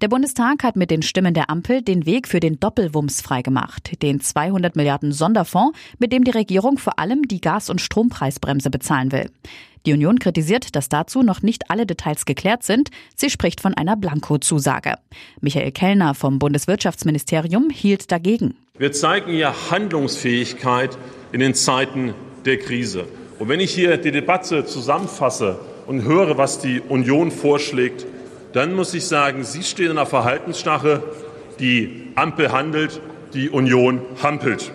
Der Bundestag hat mit den Stimmen der Ampel den Weg für den Doppelwumms freigemacht, den 200 Milliarden Sonderfonds, mit dem die Regierung vor allem die Gas- und Strompreisbremse bezahlen will. Die Union kritisiert, dass dazu noch nicht alle Details geklärt sind. Sie spricht von einer Blankozusage. Michael Kellner vom Bundeswirtschaftsministerium hielt dagegen. Wir zeigen ja Handlungsfähigkeit in den Zeiten der Krise. Und wenn ich hier die Debatte zusammenfasse und höre, was die Union vorschlägt, dann muss ich sagen, Sie stehen in einer Verhaltensstache. Die Ampel handelt, die Union hampelt.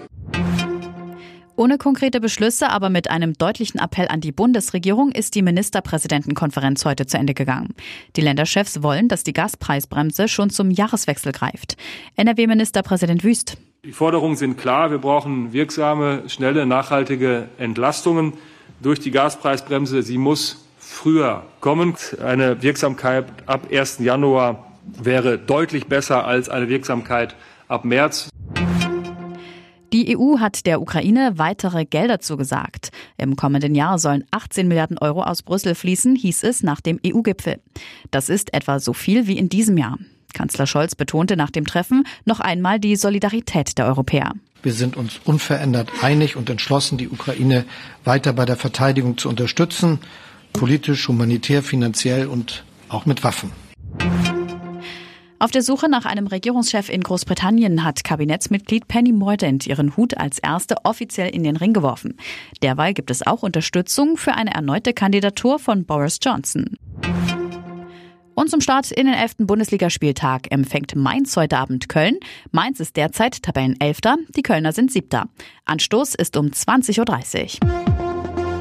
Ohne konkrete Beschlüsse, aber mit einem deutlichen Appell an die Bundesregierung ist die Ministerpräsidentenkonferenz heute zu Ende gegangen. Die Länderchefs wollen, dass die Gaspreisbremse schon zum Jahreswechsel greift. NRW-Ministerpräsident Wüst. Die Forderungen sind klar. Wir brauchen wirksame, schnelle, nachhaltige Entlastungen durch die Gaspreisbremse. Sie muss früher kommen. Eine Wirksamkeit ab 1. Januar wäre deutlich besser als eine Wirksamkeit ab März. Die EU hat der Ukraine weitere Gelder zugesagt. Im kommenden Jahr sollen 18 Milliarden Euro aus Brüssel fließen, hieß es nach dem EU-Gipfel. Das ist etwa so viel wie in diesem Jahr. Kanzler Scholz betonte nach dem Treffen noch einmal die Solidarität der Europäer. Wir sind uns unverändert einig und entschlossen, die Ukraine weiter bei der Verteidigung zu unterstützen, politisch, humanitär, finanziell und auch mit Waffen. Auf der Suche nach einem Regierungschef in Großbritannien hat Kabinettsmitglied Penny Mordaunt ihren Hut als erste offiziell in den Ring geworfen. Derweil gibt es auch Unterstützung für eine erneute Kandidatur von Boris Johnson. Und zum Start in den 11. Bundesligaspieltag empfängt Mainz heute Abend Köln. Mainz ist derzeit Tabellenelfter, die Kölner sind Siebter. Anstoß ist um 20.30 Uhr.